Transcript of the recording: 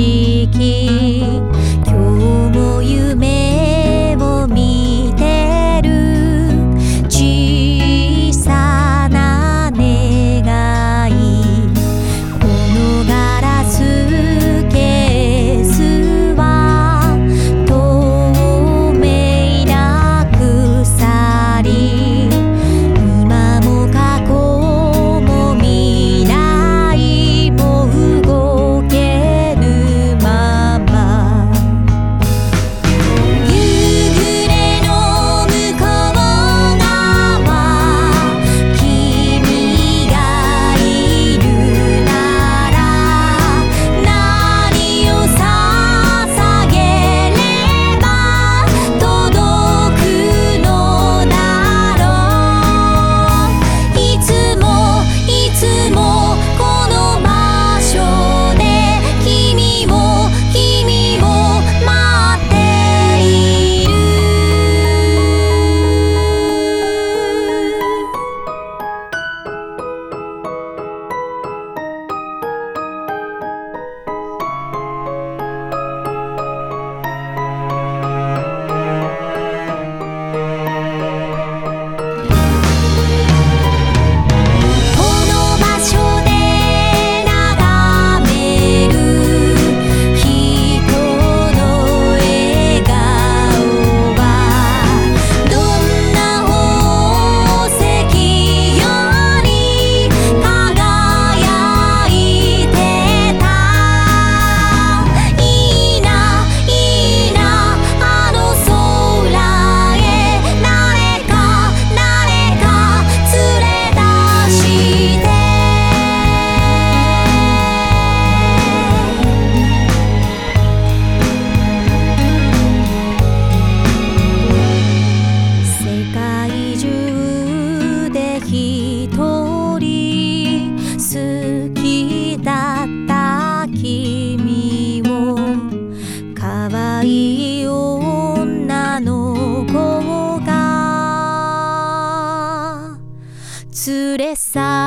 cheeky だった君を可愛い女の子が連れ去